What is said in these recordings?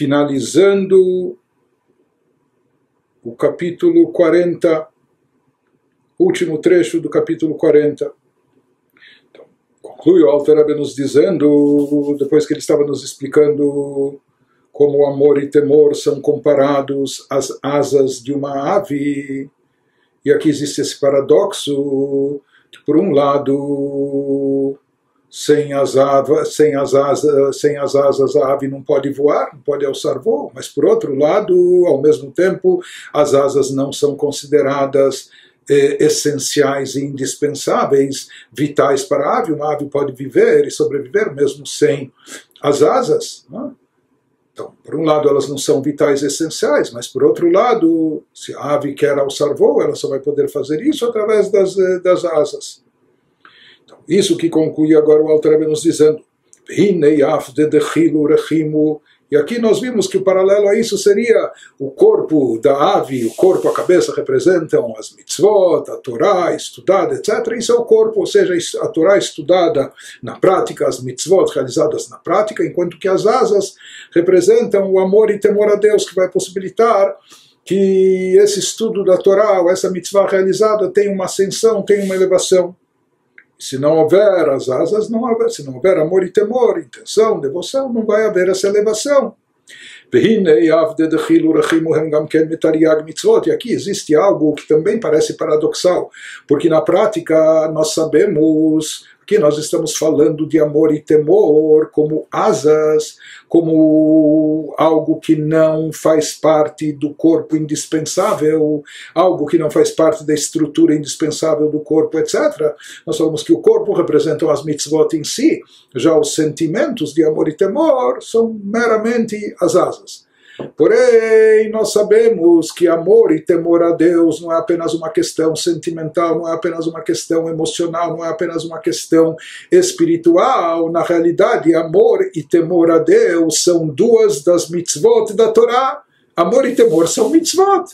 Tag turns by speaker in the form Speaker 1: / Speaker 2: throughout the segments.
Speaker 1: finalizando o capítulo 40, último trecho do capítulo 40. Então, conclui o Alter Rebbe nos dizendo, depois que ele estava nos explicando como amor e temor são comparados às asas de uma ave, e aqui existe esse paradoxo, que por um lado sem as, avas, sem, as asas, sem as asas a ave não pode voar, não pode alçar voo, mas por outro lado, ao mesmo tempo, as asas não são consideradas eh, essenciais e indispensáveis, vitais para a ave. Uma ave pode viver e sobreviver mesmo sem as asas. Não? Então, por um lado, elas não são vitais essenciais, mas por outro lado, se a ave quer alçar voo, ela só vai poder fazer isso através das, eh, das asas. Isso que conclui agora o Alter nos dizendo. E aqui nós vimos que o paralelo a isso seria o corpo da ave, o corpo, a cabeça representam as mitzvot, a Torá estudada, etc. Isso é o corpo, ou seja, a Torá estudada na prática, as mitzvot realizadas na prática, enquanto que as asas representam o amor e temor a Deus que vai possibilitar que esse estudo da Torá, ou essa mitzvah realizada, tenha uma ascensão, tenha uma elevação. Se não houver as asas, não haver, se não houver amor e temor, intenção, devoção, não vai haver essa elevação. E aqui existe algo que também parece paradoxal, porque na prática nós sabemos que nós estamos falando de amor e temor como asas, como algo que não faz parte do corpo indispensável, algo que não faz parte da estrutura indispensável do corpo, etc. Nós falamos que o corpo representa as mitzvot em si, já os sentimentos de amor e temor são meramente as asas. Porém, nós sabemos que amor e temor a Deus não é apenas uma questão sentimental, não é apenas uma questão emocional, não é apenas uma questão espiritual. Na realidade, amor e temor a Deus são duas das mitzvot da Torá. Amor e temor são mitzvot.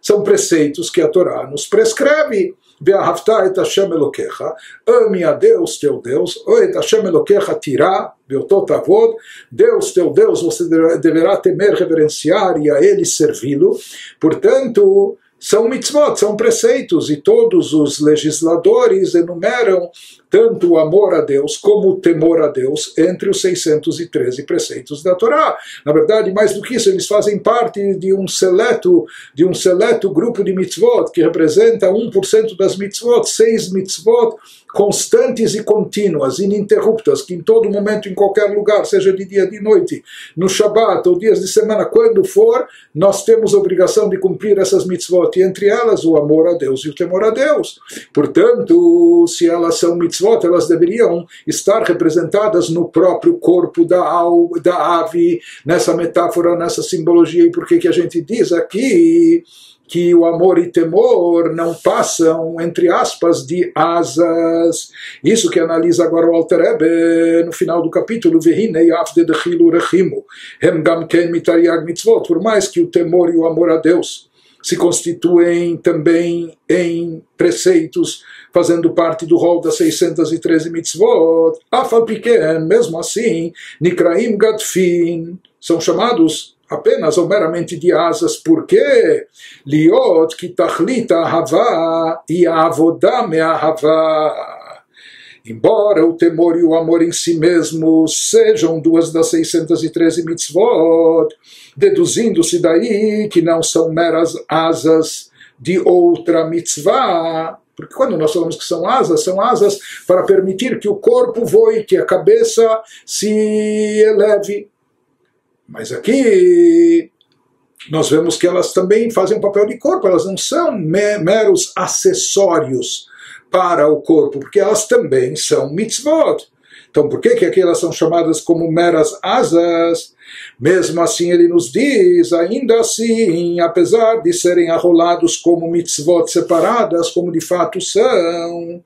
Speaker 1: São preceitos que a Torá nos prescreve. Be'ahavta et Hashem Eloquecha, ame a Deus teu Deus, et Hashem Eloquecha tirá, Beototavod, Deus teu Deus, você deverá temer, reverenciar e a ele servi-lo. Portanto, são mitzvot, são preceitos, e todos os legisladores enumeram tanto o amor a Deus como o temor a Deus entre os 613 preceitos da Torá. Na verdade, mais do que isso, eles fazem parte de um seleto, de um seleto grupo de mitzvot, que representa 1% das mitzvot, seis mitzvot constantes e contínuas, ininterruptas, que em todo momento, em qualquer lugar, seja de dia, de noite, no Shabat ou dias de semana, quando for, nós temos a obrigação de cumprir essas mitzvot, e entre elas o amor a Deus e o temor a Deus. Portanto, se elas são mitzvot, mitzvot elas deveriam estar representadas no próprio corpo da, da ave, nessa metáfora, nessa simbologia. E por que, que a gente diz aqui que o amor e temor não passam, entre aspas, de asas. Isso que analisa agora o Alter Ebe no final do capítulo, por mais que o temor e o amor a Deus se constituem também em preceitos fazendo parte do rol das 613 mitzvot, afal mesmo assim, nikraim gadfin, são chamados apenas ou meramente de asas, porque liot ki tachlita hava e a avodá hava. Embora o temor e o amor em si mesmo sejam duas das 613 mitzvot, deduzindo-se daí que não são meras asas de outra mitzvah, porque quando nós falamos que são asas, são asas para permitir que o corpo voe, que a cabeça se eleve. Mas aqui nós vemos que elas também fazem um papel de corpo, elas não são meros acessórios para o corpo, porque elas também são mitzvot. Então, por que, que aqui elas são chamadas como meras asas? Mesmo assim, ele nos diz, ainda assim, apesar de serem arrolados como mitzvot separadas, como de fato são,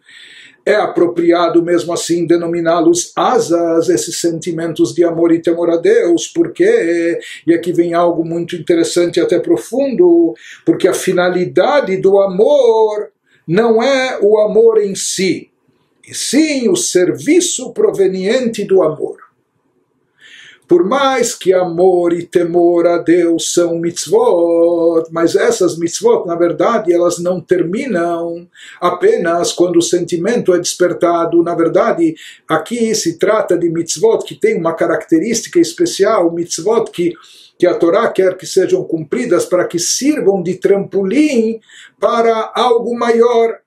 Speaker 1: é apropriado mesmo assim denominá-los asas, esses sentimentos de amor e temor a Deus, porque, e aqui vem algo muito interessante e até profundo, porque a finalidade do amor não é o amor em si, e sim o serviço proveniente do amor. Por mais que amor e temor a Deus são mitzvot, mas essas mitzvot, na verdade, elas não terminam apenas quando o sentimento é despertado. Na verdade, aqui se trata de mitzvot que tem uma característica especial, mitzvot que que a Torá quer que sejam cumpridas para que sirvam de trampolim para algo maior,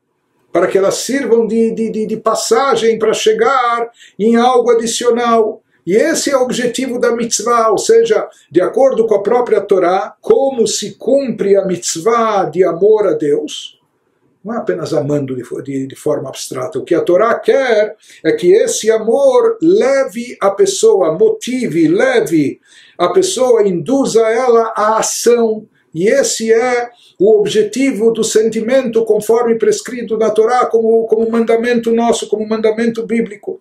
Speaker 1: para que elas sirvam de, de, de, passagem para chegar em algo adicional. E esse é o objetivo da mitzvah, ou seja, de acordo com a própria Torá, como se cumpre a mitzvah de amor a Deus, não é apenas amando de, de, de, forma abstrata. O que a Torá quer é que esse amor leve a pessoa, motive, leve a pessoa, induza ela à ação. E esse é o objetivo do sentimento conforme prescrito na Torá como, como mandamento nosso, como mandamento bíblico.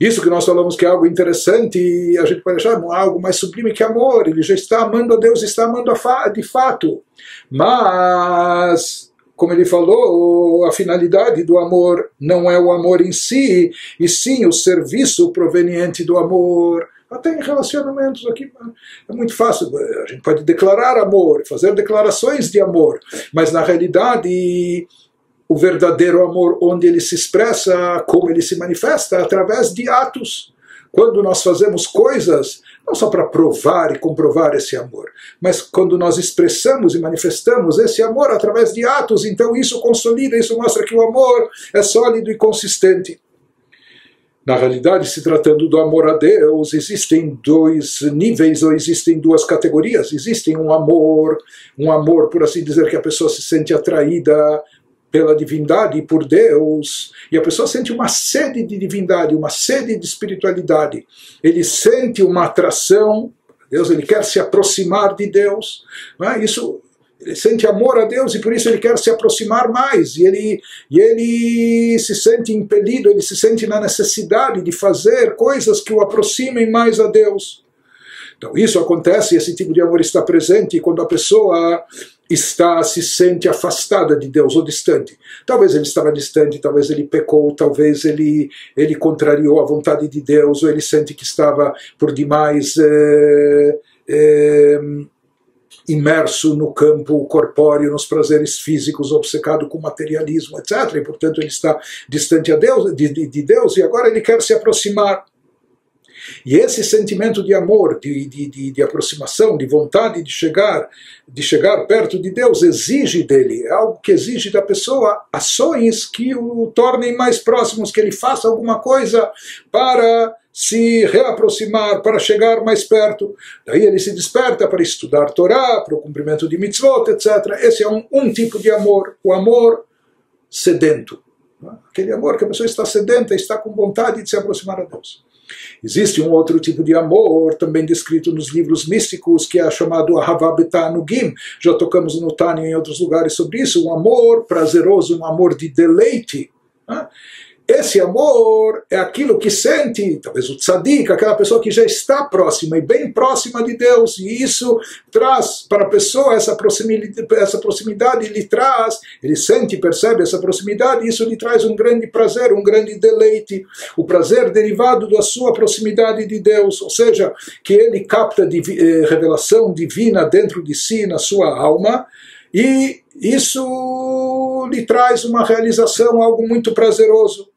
Speaker 1: Isso que nós falamos que é algo interessante e a gente pode achar não é algo mais sublime que amor. Ele já está amando a Deus, está amando a fa de fato. Mas, como ele falou, a finalidade do amor não é o amor em si, e sim o serviço proveniente do amor. Até em relacionamentos aqui é muito fácil. A gente pode declarar amor, fazer declarações de amor, mas na realidade o verdadeiro amor, onde ele se expressa, como ele se manifesta, através de atos. Quando nós fazemos coisas, não só para provar e comprovar esse amor, mas quando nós expressamos e manifestamos esse amor através de atos, então isso consolida, isso mostra que o amor é sólido e consistente. Na realidade, se tratando do amor a Deus, existem dois níveis ou existem duas categorias. Existem um amor, um amor, por assim dizer, que a pessoa se sente atraída pela divindade e por Deus, e a pessoa sente uma sede de divindade, uma sede de espiritualidade. Ele sente uma atração Deus, ele quer se aproximar de Deus. É? Isso ele sente amor a Deus e por isso ele quer se aproximar mais e ele, e ele se sente impelido, ele se sente na necessidade de fazer coisas que o aproximem mais a Deus. Então isso acontece, esse tipo de amor está presente quando a pessoa está se sente afastada de Deus ou distante. Talvez ele estava distante, talvez ele pecou, talvez ele ele contrariou a vontade de Deus ou ele sente que estava por demais é, é, imerso no campo corpóreo, nos prazeres físicos, obcecado com materialismo, etc. E portanto ele está distante a Deus, de, de, de Deus e agora ele quer se aproximar. E esse sentimento de amor, de, de, de, de, aproximação, de vontade de chegar, de chegar perto de Deus, exige dele, é algo que exige da pessoa ações que o tornem mais próximos, que ele faça alguma coisa para se reaproximar, para chegar mais perto. Daí ele se desperta para estudar Torá, para o cumprimento de mitzvot, etc. Esse é um, um tipo de amor, o amor sedento. Aquele amor que a pessoa está sedenta, está com vontade de se aproximar a Deus. Existe um outro tipo de amor, também descrito nos livros místicos, que é chamado Ahavabeta'anugim. Já tocamos no Tânia em outros lugares sobre isso. Um amor prazeroso, um amor de deleite. Né? Esse amor é aquilo que sente, talvez o tzadik, aquela pessoa que já está próxima e bem próxima de Deus, e isso traz para a pessoa essa proximidade, essa proximidade lhe traz, ele sente, percebe essa proximidade, e isso lhe traz um grande prazer, um grande deleite, o prazer derivado da sua proximidade de Deus, ou seja, que ele capta eh, revelação divina dentro de si, na sua alma, e isso lhe traz uma realização, algo muito prazeroso.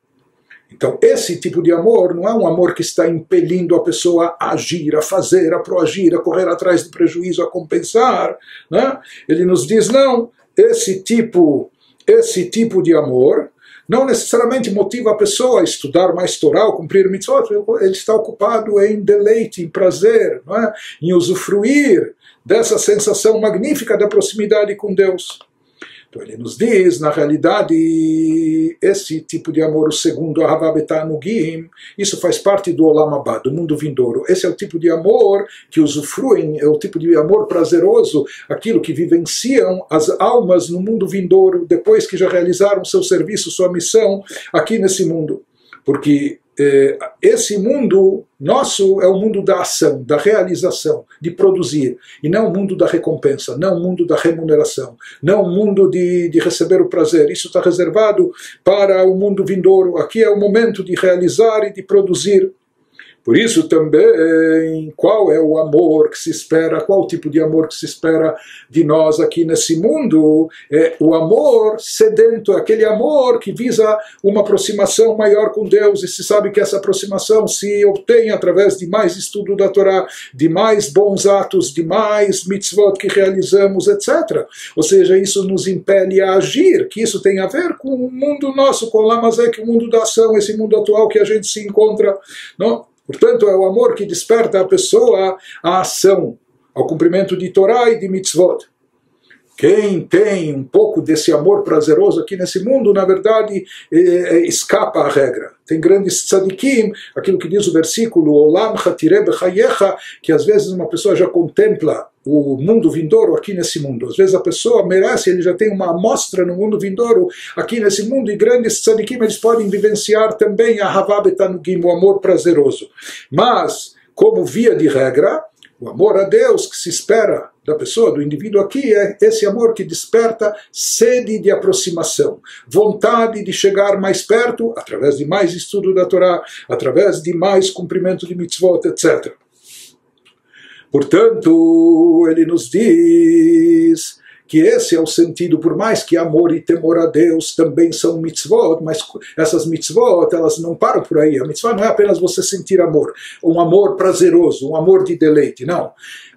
Speaker 1: Então, esse tipo de amor não é um amor que está impelindo a pessoa a agir, a fazer, a proagir, a correr atrás do prejuízo, a compensar. Né? Ele nos diz: não, esse tipo, esse tipo de amor não necessariamente motiva a pessoa a estudar mais Torá, cumprir mitzvot, ele está ocupado em deleite, em prazer, é? em usufruir dessa sensação magnífica da proximidade com Deus. Então ele nos diz, na realidade, esse tipo de amor, o segundo, Ahavabeta'anugim, isso faz parte do Olam Abba, do mundo vindouro. Esse é o tipo de amor que usufruem, é o tipo de amor prazeroso, aquilo que vivenciam as almas no mundo vindouro, depois que já realizaram seu serviço, sua missão aqui nesse mundo. Porque esse mundo nosso é o mundo da ação, da realização, de produzir, e não o mundo da recompensa, não o mundo da remuneração, não o mundo de, de receber o prazer. Isso está reservado para o mundo vindouro. Aqui é o momento de realizar e de produzir. Por isso também, qual é o amor que se espera, qual tipo de amor que se espera de nós aqui nesse mundo? É o amor sedento, aquele amor que visa uma aproximação maior com Deus, e se sabe que essa aproximação se obtém através de mais estudo da Torá, de mais bons atos, de mais mitzvot que realizamos, etc. Ou seja, isso nos impele a agir, que isso tem a ver com o mundo nosso, com o Lamazek, o mundo da ação, esse mundo atual que a gente se encontra. Não? Portanto, é o amor que desperta a pessoa à ação, ao cumprimento de Torá e de mitzvot. Quem tem um pouco desse amor prazeroso aqui nesse mundo, na verdade, é, é, escapa à regra. Tem grandes tzadikim, aquilo que diz o versículo, Olam que às vezes uma pessoa já contempla o mundo vindouro aqui nesse mundo. Às vezes a pessoa merece, ele já tem uma amostra no mundo vindouro aqui nesse mundo, e grandes tzadikim eles podem vivenciar também a Havabetanugim, o amor prazeroso. Mas, como via de regra, o amor a Deus que se espera da pessoa, do indivíduo aqui, é esse amor que desperta sede de aproximação, vontade de chegar mais perto, através de mais estudo da Torá, através de mais cumprimento de mitzvot, etc. Portanto, ele nos diz que esse é o sentido, por mais que amor e temor a Deus também são mitzvot, mas essas mitzvot, elas não param por aí. A mitzvah não é apenas você sentir amor, um amor prazeroso, um amor de deleite, não.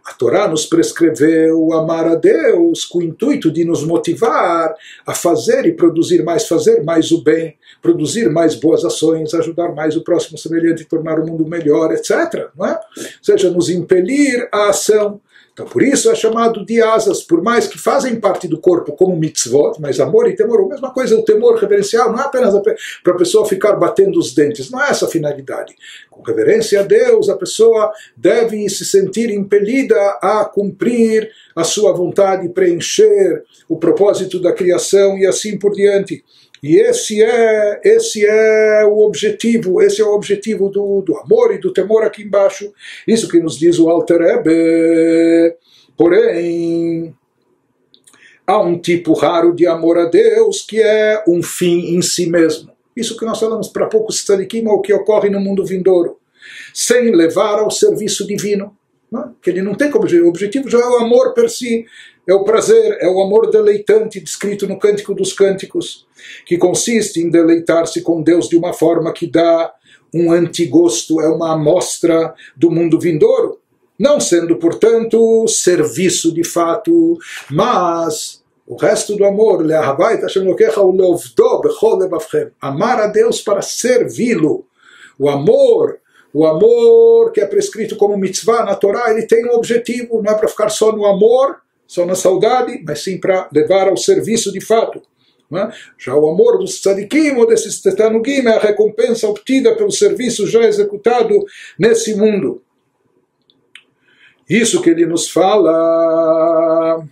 Speaker 1: A Torá nos prescreveu amar a Deus com o intuito de nos motivar a fazer e produzir mais, fazer mais o bem, produzir mais boas ações, ajudar mais o próximo semelhante, tornar o mundo melhor, etc. Não é? Ou seja, nos impelir à ação. Então, por isso é chamado de asas, por mais que fazem parte do corpo como mitzvot, mas amor e temor, a mesma coisa, o temor reverencial não é apenas para a pessoa ficar batendo os dentes, não é essa a finalidade. Com reverência a Deus, a pessoa deve se sentir impelida a cumprir a sua vontade, preencher o propósito da criação e assim por diante. E esse é, esse é o objetivo, esse é o objetivo do, do amor e do temor aqui embaixo. Isso que nos diz o Alter Ebe. Porém, há um tipo raro de amor a Deus que é um fim em si mesmo. Isso que nós falamos para poucos tzadikim é o que ocorre no mundo vindouro. Sem levar ao serviço divino. Não? Que ele não tem como objetivo. O objetivo já é o amor per si é o prazer, é o amor deleitante descrito no Cântico dos Cânticos, que consiste em deleitar-se com Deus de uma forma que dá um antigosto, é uma amostra do mundo vindouro, não sendo, portanto, serviço de fato, mas o resto do amor, amar a Deus para servi-lo, o amor o amor que é prescrito como mitzvah na Torá, ele tem um objetivo, não é para ficar só no amor, só na saudade, mas sim para levar ao serviço de fato. É? Já o amor dos tzadikim ou desses tetanugim é a recompensa obtida pelo serviço já executado nesse mundo. Isso que ele nos fala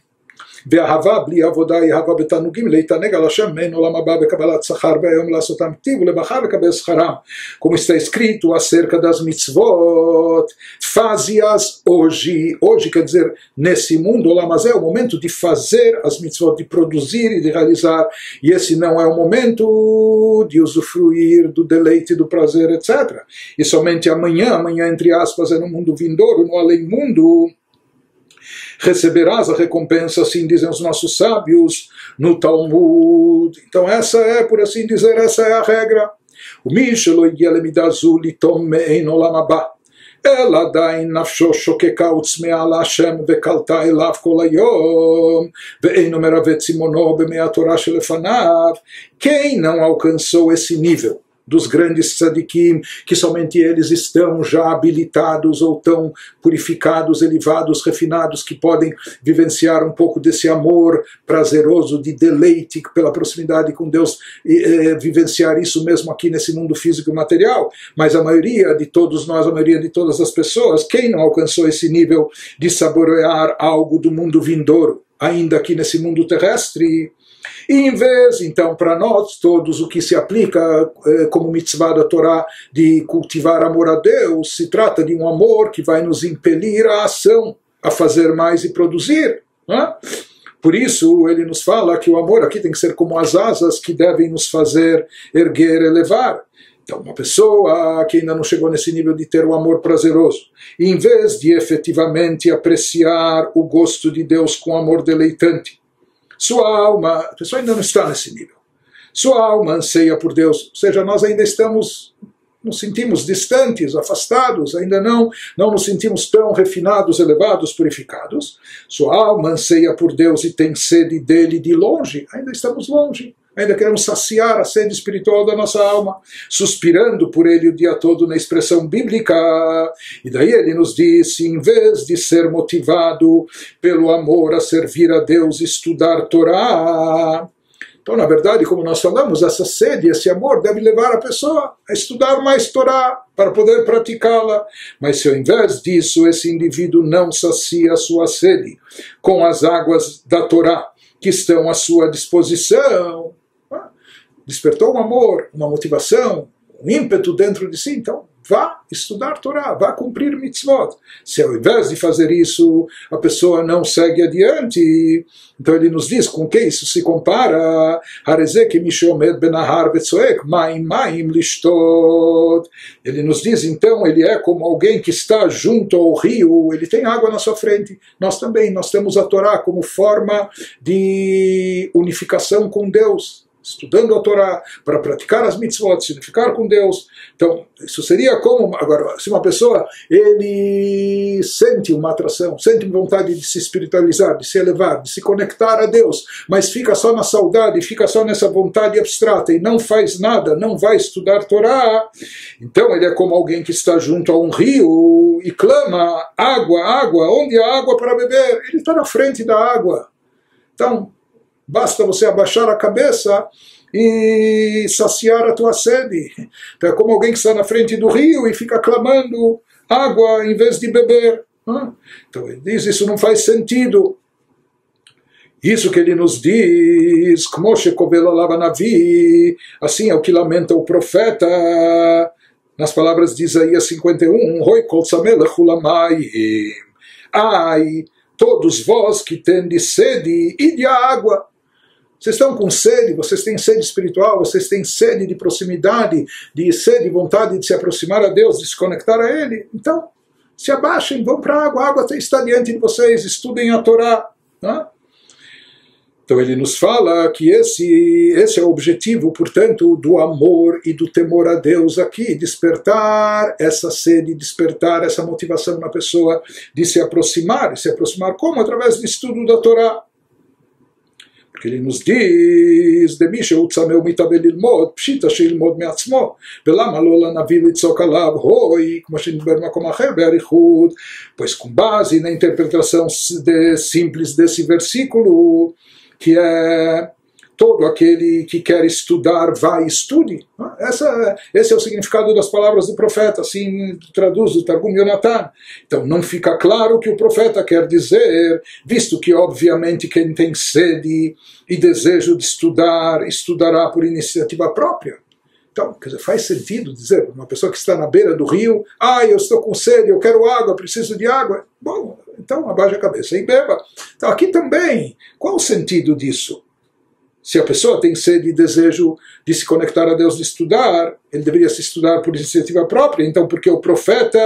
Speaker 1: ואהבה בלי עבודה היא אהבה בתענוגים להתענג על השם מעין עולם הבא בקבלת שכר והיום לעשותם טיב ולמחר לקבל שכרם. Como está escrito acerca das mitzvot, faze-as hoje. Hoje quer dizer nesse mundo, mas é o momento de fazer as mitzvot, de produzir e de realizar. E esse não é o momento de usufruir do deleite, do prazer, etc. E somente amanhã, amanhã entre aspas, é no mundo vindouro, no além-mundo, receberás a recompensa, assim dizem os nossos sábios no Talmud. Então essa é, por assim dizer, essa é a regra. O Mishelo Yelemidazu Litom Mein Olam Abba. אלא עדיין נפשו שוקקה וצמאה להשם וקלטה אליו כל היום, ואינו מרווה צימונו במי התורה שלפניו, quem não alcançou esse nível? dos grandes tzadikim, que somente eles estão já habilitados ou tão purificados, elevados, refinados, que podem vivenciar um pouco desse amor prazeroso, de deleite pela proximidade com Deus, e é, vivenciar isso mesmo aqui nesse mundo físico e material. Mas a maioria de todos nós, a maioria de todas as pessoas, quem não alcançou esse nível de saborear algo do mundo vindouro, ainda aqui nesse mundo terrestre, e em vez, então, para nós todos, o que se aplica eh, como mitzvah da Torá de cultivar amor a Deus, se trata de um amor que vai nos impelir à ação, a fazer mais e produzir. Não é? Por isso, ele nos fala que o amor aqui tem que ser como as asas que devem nos fazer erguer, elevar. Então, uma pessoa que ainda não chegou nesse nível de ter o amor prazeroso, em vez de efetivamente apreciar o gosto de Deus com amor deleitante, sua alma, a pessoa ainda não está nesse nível. Sua alma anseia por Deus, ou seja, nós ainda estamos nos sentimos distantes, afastados, ainda não, não nos sentimos tão refinados, elevados, purificados. Sua alma anseia por Deus e tem sede dele de longe, ainda estamos longe. Ainda queremos saciar a sede espiritual da nossa alma, suspirando por ele o dia todo na expressão bíblica. E daí ele nos disse: em vez de ser motivado pelo amor a servir a Deus, estudar Torá, então, na verdade, como nós falamos, essa sede, esse amor deve levar a pessoa a estudar mais Torá para poder praticá-la. Mas se ao invés disso esse indivíduo não sacia a sua sede com as águas da Torá que estão à sua disposição, despertou um amor, uma motivação, um ímpeto dentro de si, então vá estudar Torá, vá cumprir mitzvot. Se ao invés de fazer isso, a pessoa não segue adiante, então ele nos diz com que isso se compara. Ele nos diz então, ele é como alguém que está junto ao rio, ele tem água na sua frente. Nós também, nós temos a Torá como forma de unificação com Deus estudando a Torá, para praticar as mitzvot, se unificar com Deus. Então, isso seria como, agora, se uma pessoa, ele sente uma atração, sente vontade de se espiritualizar, de se elevar, de se conectar a Deus, mas fica só na saudade, fica só nessa vontade abstrata e não faz nada, não vai estudar Torá, então ele é como alguém que está junto a um rio e clama água, água, onde há água para beber? Ele está na frente da água. Então, Basta você abaixar a cabeça e saciar a tua sede. Então é como alguém que está na frente do rio e fica clamando água em vez de beber. Então ele diz: Isso não faz sentido. Isso que ele nos diz, assim é o que lamenta o profeta nas palavras de Isaías 51, Ai, todos vós que tendes sede, e de água. Vocês estão com sede, vocês têm sede espiritual, vocês têm sede de proximidade, de sede, vontade de se aproximar a Deus, de se conectar a Ele. Então, se abaixem, vão para a água, a água está diante de vocês, estudem a Torá. Né? Então ele nos fala que esse, esse é o objetivo, portanto, do amor e do temor a Deus aqui, despertar essa sede, despertar essa motivação na pessoa de se aproximar, se aproximar como? Através do estudo da Torá. Porque ele nos diz, de Misha Utzameu Mitave Lilmod, Pshita Shilmod Meatzmo, Velama Lola Navi Litzok Alav, Hoi, como a gente vê na Komacher, Bearichud. Pois com base na interpretação de, simples desse versículo, que é todo aquele que quer estudar, vai estude. Essa, esse é o significado das palavras do profeta, assim traduz o Targum Yonatan. Então não fica claro o que o profeta quer dizer, visto que obviamente quem tem sede e desejo de estudar, estudará por iniciativa própria. Então, quer dizer, faz sentido dizer uma pessoa que está na beira do rio, ah, eu estou com sede, eu quero água, preciso de água. Bom, então abaixe a cabeça e beba. Então aqui também, qual o sentido disso? Se a pessoa tem sede e desejo de se conectar a Deus, de estudar, ele deveria se estudar por iniciativa própria. Então, porque o profeta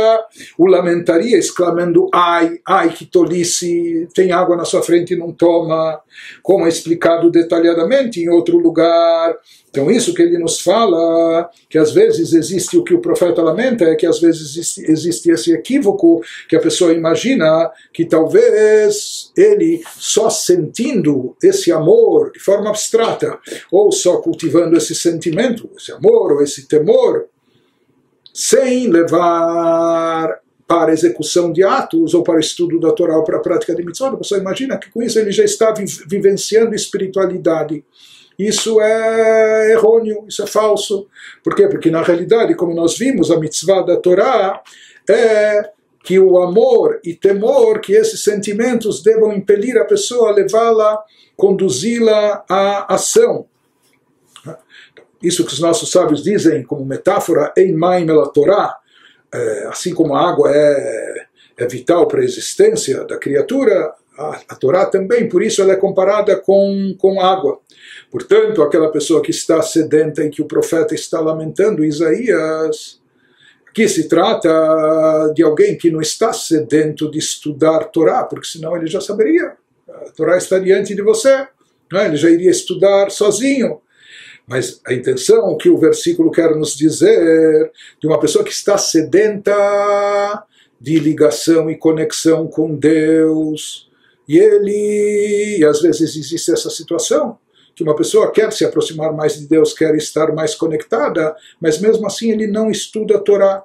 Speaker 1: o lamentaria, exclamando: ai, ai, que tolice, tem água na sua frente e não toma, como é explicado detalhadamente em outro lugar. Então, isso que ele nos fala, que às vezes existe o que o profeta lamenta, é que às vezes existe, existe esse equívoco que a pessoa imagina que talvez ele só sentindo esse amor de forma abstrata, ou só cultivando esse sentimento, esse amor ou esse temor, sem levar para execução de atos ou para estudo da Torá ou para a prática de mitzvot, pessoa imagina que com isso ele já está vivenciando espiritualidade. Isso é errôneo, isso é falso. Por quê? Porque na realidade, como nós vimos, a mitzvah da Torá é que o amor e temor, que esses sentimentos devam impelir a pessoa, levá-la, conduzi-la à ação. Isso que os nossos sábios dizem como metáfora, em maim ela Torá, é, assim como a água é, é vital para a existência da criatura, a, a Torá também, por isso ela é comparada com, com água. Portanto, aquela pessoa que está sedenta e que o profeta está lamentando, Isaías, Aqui se trata de alguém que não está sedento de estudar Torá, porque senão ele já saberia. A Torá está diante de você, é? ele já iria estudar sozinho. Mas a intenção que o versículo quer nos dizer de uma pessoa que está sedenta de ligação e conexão com Deus, e ele, e às vezes existe essa situação, que uma pessoa quer se aproximar mais de Deus, quer estar mais conectada, mas mesmo assim ele não estuda a Torá.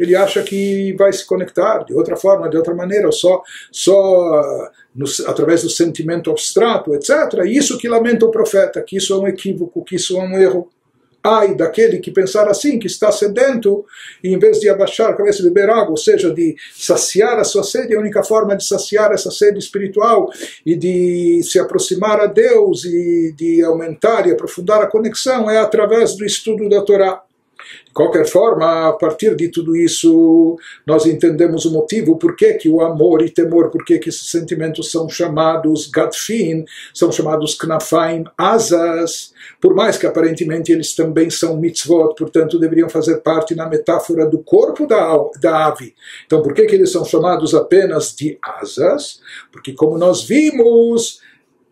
Speaker 1: Ele acha que vai se conectar de outra forma, de outra maneira, ou só, só no, através do sentimento abstrato, etc. Isso que lamenta o profeta, que isso é um equívoco, que isso é um erro. Ai daquele que pensar assim, que está sedento, e em vez de abaixar a cabeça e beber água, ou seja, de saciar a sua sede, a única forma de saciar essa sede espiritual e de se aproximar a Deus e de aumentar e aprofundar a conexão é através do estudo da Torá. De qualquer forma, a partir de tudo isso, nós entendemos o motivo por que, que o amor e temor, por que, que esses sentimentos são chamados gadfin, são chamados knafaim, asas, por mais que aparentemente eles também são mitzvot, portanto deveriam fazer parte na metáfora do corpo da, da ave. Então, por que, que eles são chamados apenas de asas? Porque, como nós vimos,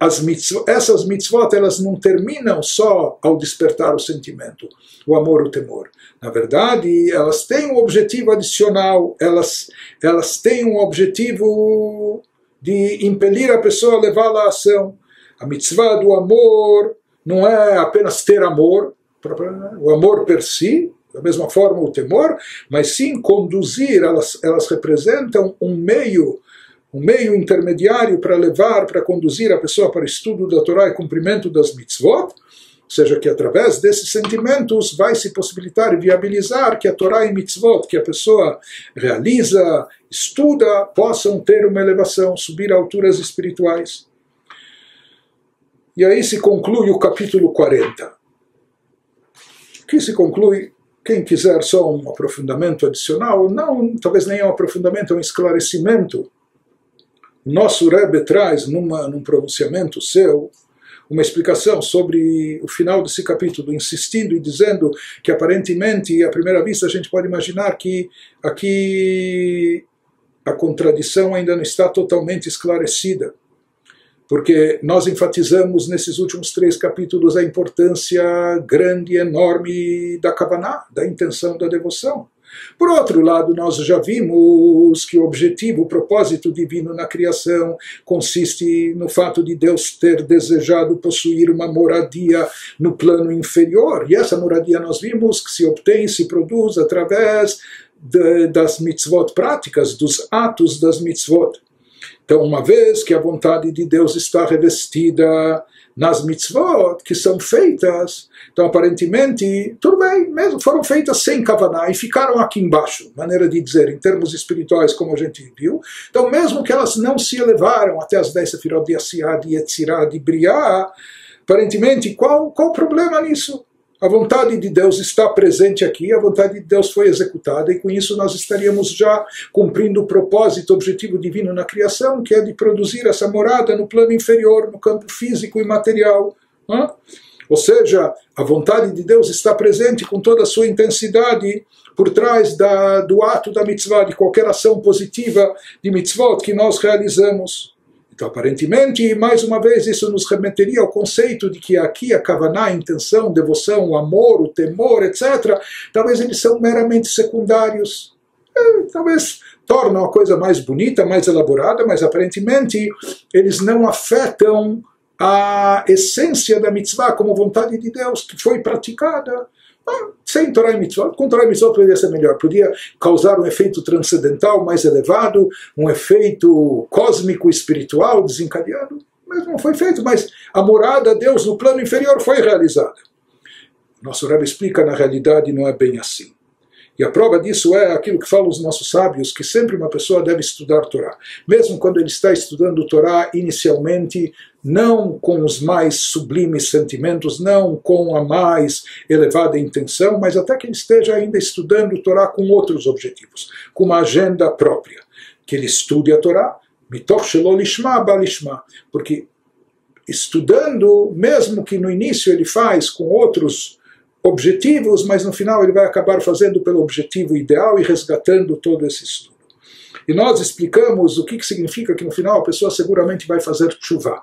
Speaker 1: as mitzvot, essas mitzvot elas não terminam só ao despertar o sentimento, o amor, o temor. Na verdade, elas têm um objetivo adicional, elas, elas têm um objetivo de impelir a pessoa a levá-la à ação. A mitzvah do amor não é apenas ter amor, o amor per si, da mesma forma o temor, mas sim conduzir, elas, elas representam um meio um meio intermediário para levar, para conduzir a pessoa para o estudo da Torá e cumprimento das mitzvot, ou seja, que através desses sentimentos vai se possibilitar e viabilizar que a Torá e mitzvot que a pessoa realiza, estuda, possam ter uma elevação, subir a alturas espirituais. E aí se conclui o capítulo 40. Que se conclui quem quiser só um aprofundamento adicional, não, talvez nem um aprofundamento, um esclarecimento nosso Rebbe traz numa, num pronunciamento seu uma explicação sobre o final desse capítulo, insistindo e dizendo que aparentemente, à primeira vista, a gente pode imaginar que aqui a contradição ainda não está totalmente esclarecida. Porque nós enfatizamos nesses últimos três capítulos a importância grande e enorme da Kavaná, da intenção da devoção. Por outro lado, nós já vimos que o objetivo, o propósito divino na criação consiste no fato de Deus ter desejado possuir uma moradia no plano inferior. E essa moradia nós vimos que se obtém, se produz através de, das mitzvot práticas, dos atos das mitzvot. Então, uma vez que a vontade de Deus está revestida nas mitzvot que são feitas, então aparentemente, tudo bem, mesmo foram feitas sem kavaná e ficaram aqui embaixo, maneira de dizer, em termos espirituais, como a gente viu. Então, mesmo que elas não se elevaram até as 10 sefirot de Asiá, de Yetzirah, de Briá, aparentemente, qual, qual o problema nisso? A vontade de Deus está presente aqui, a vontade de Deus foi executada, e com isso nós estaríamos já cumprindo o propósito, o objetivo divino na criação, que é de produzir essa morada no plano inferior, no campo físico e material. Ou seja, a vontade de Deus está presente com toda a sua intensidade por trás da, do ato da mitzvah, de qualquer ação positiva de mitzvot que nós realizamos. Então, aparentemente, mais uma vez, isso nos remeteria ao conceito de que aqui a kavaná, a intenção, devoção, o amor, o temor, etc., talvez eles são meramente secundários. É, talvez tornam a coisa mais bonita, mais elaborada, mas aparentemente eles não afetam a essência da mitzvah como vontade de Deus que foi praticada sem Torah e Mitzvot, com Torah e Mitzvot poderia ser melhor, podia causar um efeito transcendental mais elevado, um efeito cósmico espiritual desencadeado, mas não foi feito. Mas a morada de Deus no plano inferior foi realizada. Nosso Rebbe explica, na realidade não é bem assim. E a prova disso é aquilo que falam os nossos sábios, que sempre uma pessoa deve estudar Torá. Mesmo quando ele está estudando Torá inicialmente, não com os mais sublimes sentimentos, não com a mais elevada intenção, mas até que ele esteja ainda estudando Torá com outros objetivos, com uma agenda própria. Que ele estude a Torá, balishma. Porque estudando, mesmo que no início ele faz com outros objetivos, mas no final ele vai acabar fazendo pelo objetivo ideal e resgatando todo esse estudo. E nós explicamos o que, que significa que no final a pessoa seguramente vai fazer chuva,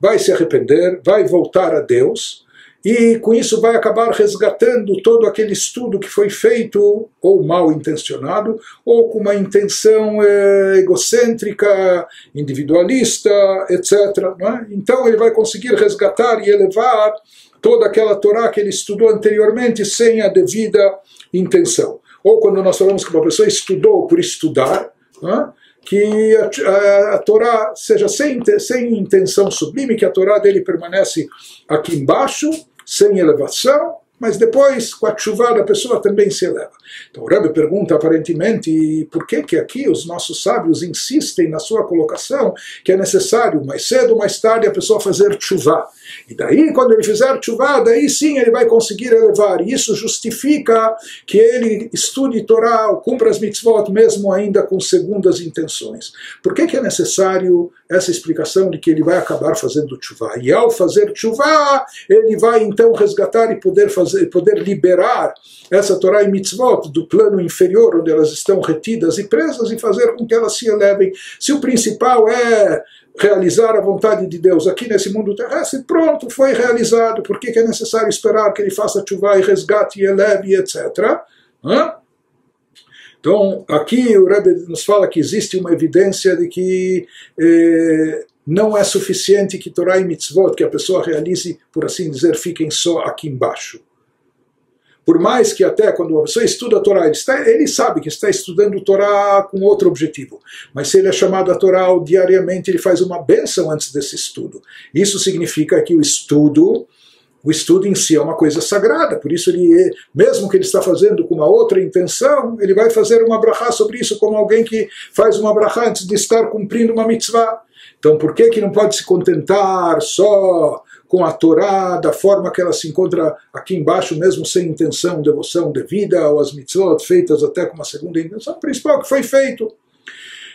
Speaker 1: vai se arrepender, vai voltar a Deus, e com isso vai acabar resgatando todo aquele estudo que foi feito, ou mal intencionado, ou com uma intenção eh, egocêntrica, individualista, etc. É? Então ele vai conseguir resgatar e elevar toda aquela Torá que ele estudou anteriormente sem a devida intenção. Ou quando nós falamos que uma pessoa estudou por estudar, é? que a, a, a, Torá seja sem, sem intenção sublime, que a Torá dele permanece aqui embaixo, sem elevação, mas depois, com a chuva, a pessoa também se eleva. Então o Rebbe pergunta aparentemente por que que aqui os nossos sábios insistem na sua colocação que é necessário mais cedo ou mais tarde a pessoa fazer chuva. E daí, quando ele fizer chuva, daí sim ele vai conseguir elevar. E isso justifica que ele estude Torá, cumpra as mitzvot, mesmo ainda com segundas intenções. Por que, que é necessário essa explicação de que ele vai acabar fazendo chuva? E ao fazer chuva, ele vai então resgatar e poder, fazer, poder liberar essa Torá e mitzvot do plano inferior, onde elas estão retidas e presas, e fazer com que elas se elevem. Se o principal é realizar a vontade de Deus aqui nesse mundo terrestre, pronto, foi realizado. Por que, é necessário esperar que ele faça chuva e resgate e eleve, etc. Hã? Então, aqui o Rebbe nos fala que existe uma evidência de que eh, não é suficiente que Torah e Mitzvot, que a pessoa realize, por assim dizer, fiquem só aqui embaixo. Por mais que até quando a pessoa estuda a Torá, ele, está, ele sabe que está estudando a Torá com outro objetivo. Mas se ele é chamado a Torá diariamente, ele faz uma benção antes desse estudo. Isso significa que o estudo, o estudo em si é uma coisa sagrada, por isso ele, mesmo que ele está fazendo com uma outra intenção, ele vai fazer uma brachá sobre isso como alguém que faz uma brachá antes de estar cumprindo uma mitzvah. Então por que que não pode se contentar só com a Torá, da forma que ela se encontra aqui embaixo, mesmo sem intenção, devoção devida, ou as mitzvot feitas até com uma segunda intenção, principal que foi feito.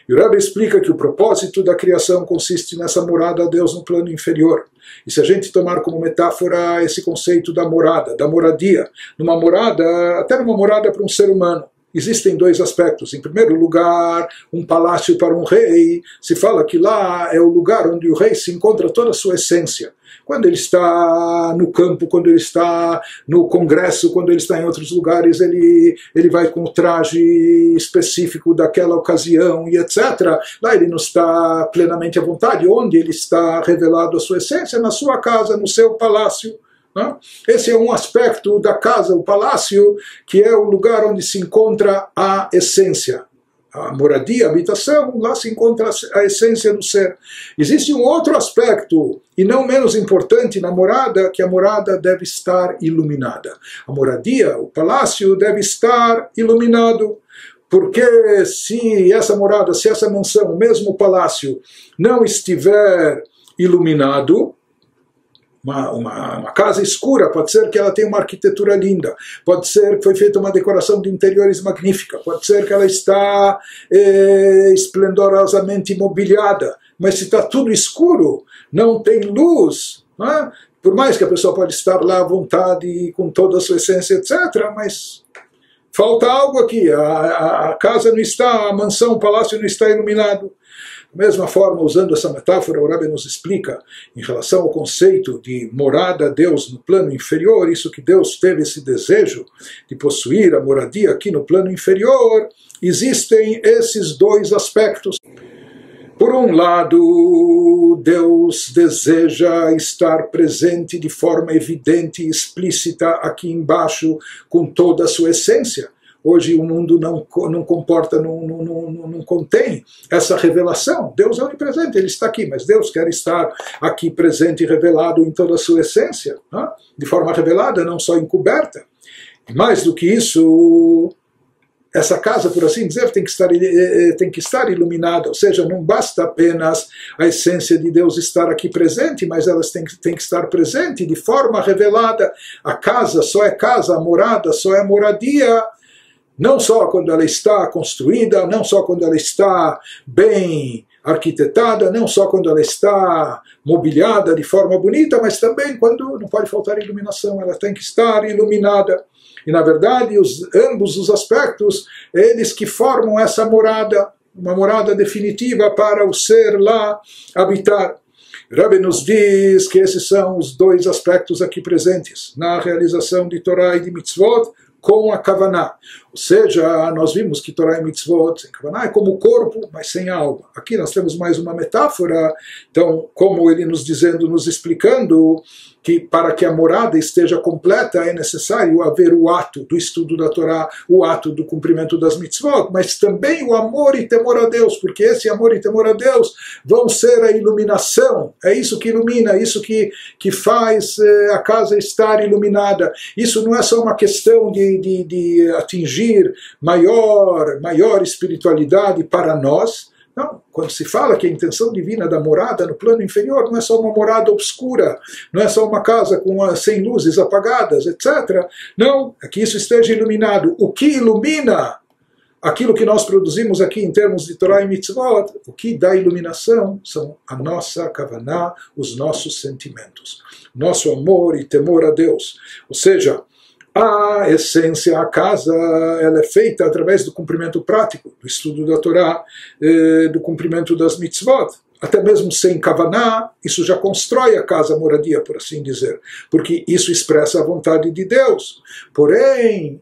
Speaker 1: E o Rebbe explica que o propósito da criação consiste nessa morada a Deus no plano inferior. E se a gente tomar como metáfora esse conceito da morada, da moradia, numa morada, até numa morada para um ser humano, existem dois aspectos. Em primeiro lugar, um palácio para um rei. Se fala que lá é o lugar onde o rei se encontra toda a sua essência quando ele está no campo, quando ele está no congresso, quando ele está em outros lugares, ele, ele vai com o traje específico daquela ocasião e etc. Lá ele não está plenamente à vontade, onde ele está revelado a sua essência, na sua casa, no seu palácio. Né? Esse é um aspecto da casa, o palácio, que é o lugar onde se encontra a essência a moradia, a habitação, lá se encontra a essência do ser. Existe um outro aspecto, e não menos importante, na morada, que a morada deve estar iluminada. A moradia, o palácio, deve estar iluminado. Porque se essa morada, se essa mansão, mesmo o palácio, não estiver iluminado, uma, uma, uma, casa escura, pode ser que ela tenha uma arquitetura linda, pode ser que foi feita uma decoração de interiores magnífica, pode ser que ela está eh, esplendorosamente imobiliada, mas se está tudo escuro, não tem luz, não é? por mais que a pessoa pode estar lá à vontade, com toda a sua essência, etc., mas falta algo aqui, a, a, a casa não está, a mansão, o palácio não está iluminado. Da mesma forma, usando essa metáfora, o Rebbe nos explica em relação ao conceito de morada a Deus no plano inferior, isso que Deus teve esse desejo de possuir a moradia aqui no plano inferior, existem esses dois aspectos. Por um lado, Deus deseja estar presente de forma evidente e explícita aqui embaixo com toda a sua essência. Hoje o mundo não, não comporta, não, não, não, não contém essa revelação. Deus é onipresente, Ele está aqui, mas Deus quer estar aqui presente e revelado em toda a sua essência, né? de forma revelada, não só encoberta. Mais do que isso, essa casa, por assim dizer, tem que, estar, eh, eh, tem que estar iluminada, ou seja, não basta apenas a essência de Deus estar aqui presente, mas elas têm têm que estar presente de forma revelada. A casa só é casa, a morada só é moradia não só quando ela está construída, não só quando ela está bem arquitetada, não só quando ela está mobiliada de forma bonita, mas também quando não pode faltar iluminação, ela tem que estar iluminada. E na verdade, os, ambos os aspectos, eles que formam essa morada, uma morada definitiva para o ser lá habitar. Rebbe nos diz que esses são os dois aspectos aqui presentes na realização de Torá e de Mitzvot com a Kavaná. Ou seja, nós vimos que Torá e Mitzvot, é como o corpo, mas sem alma. Aqui nós temos mais uma metáfora, então, como ele nos dizendo, nos explicando que para que a morada esteja completa é necessário haver o ato do estudo da Torá, o ato do cumprimento das mitzvot, mas também o amor e temor a Deus, porque esse amor e temor a Deus vão ser a iluminação, é isso que ilumina, é isso que, que faz eh, a casa estar iluminada. Isso não é só uma questão de, de, de atingir maior, maior espiritualidade para nós, não, quando se fala que a intenção divina da morada no plano inferior não é só uma morada obscura, não é só uma casa com sem luzes apagadas, etc. Não, é que isso esteja iluminado. O que ilumina aquilo que nós produzimos aqui em termos de Torah e Mitzvot, o que dá iluminação são a nossa kavaná, os nossos sentimentos, nosso amor e temor a Deus. Ou seja, a essência, a casa, ela é feita através do cumprimento prático, do estudo da Torá, eh, do cumprimento das mitzvot. Até mesmo sem kavaná, isso já constrói a casa, a moradia, por assim dizer, porque isso expressa a vontade de Deus. Porém,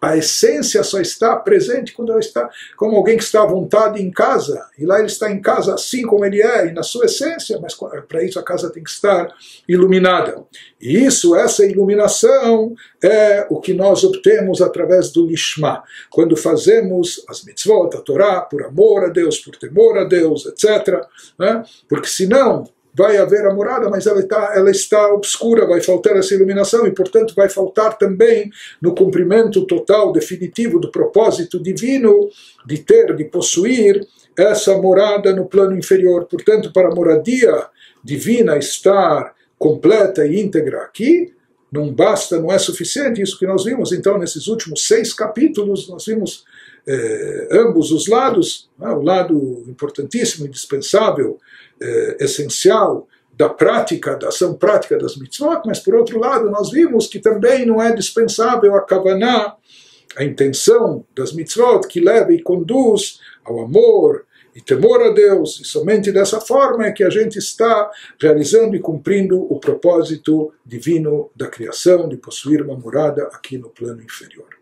Speaker 1: a essência só está presente quando ela está como alguém que está à vontade em casa. E lá ele está em casa assim como ele é, e na sua essência, mas para isso a casa tem que estar iluminada. E isso, essa iluminação, é o que nós obtemos através do Lishma. Quando fazemos as mitzvot, a Torá, por amor a Deus, por temor a Deus, etc. Né? Porque senão vai haver a morada, mas ela está, ela está obscura, vai faltar essa iluminação e, portanto, vai faltar também no cumprimento total, definitivo do propósito divino de ter, de possuir essa morada no plano inferior. Portanto, para a moradia divina estar completa e íntegra aqui, não basta, não é suficiente isso que nós vimos. Então, nesses últimos seis capítulos, nós vimos eh, ambos os lados, né, o lado importantíssimo, indispensável, eh, essencial da prática, da ação prática das mitzvot, mas por outro lado nós vimos que também não é dispensável a kavaná, a intenção das mitzvot que leva e conduz ao amor e temor a Deus, e somente dessa forma é que a gente está realizando e cumprindo o propósito divino da criação de possuir uma morada aqui no plano inferior.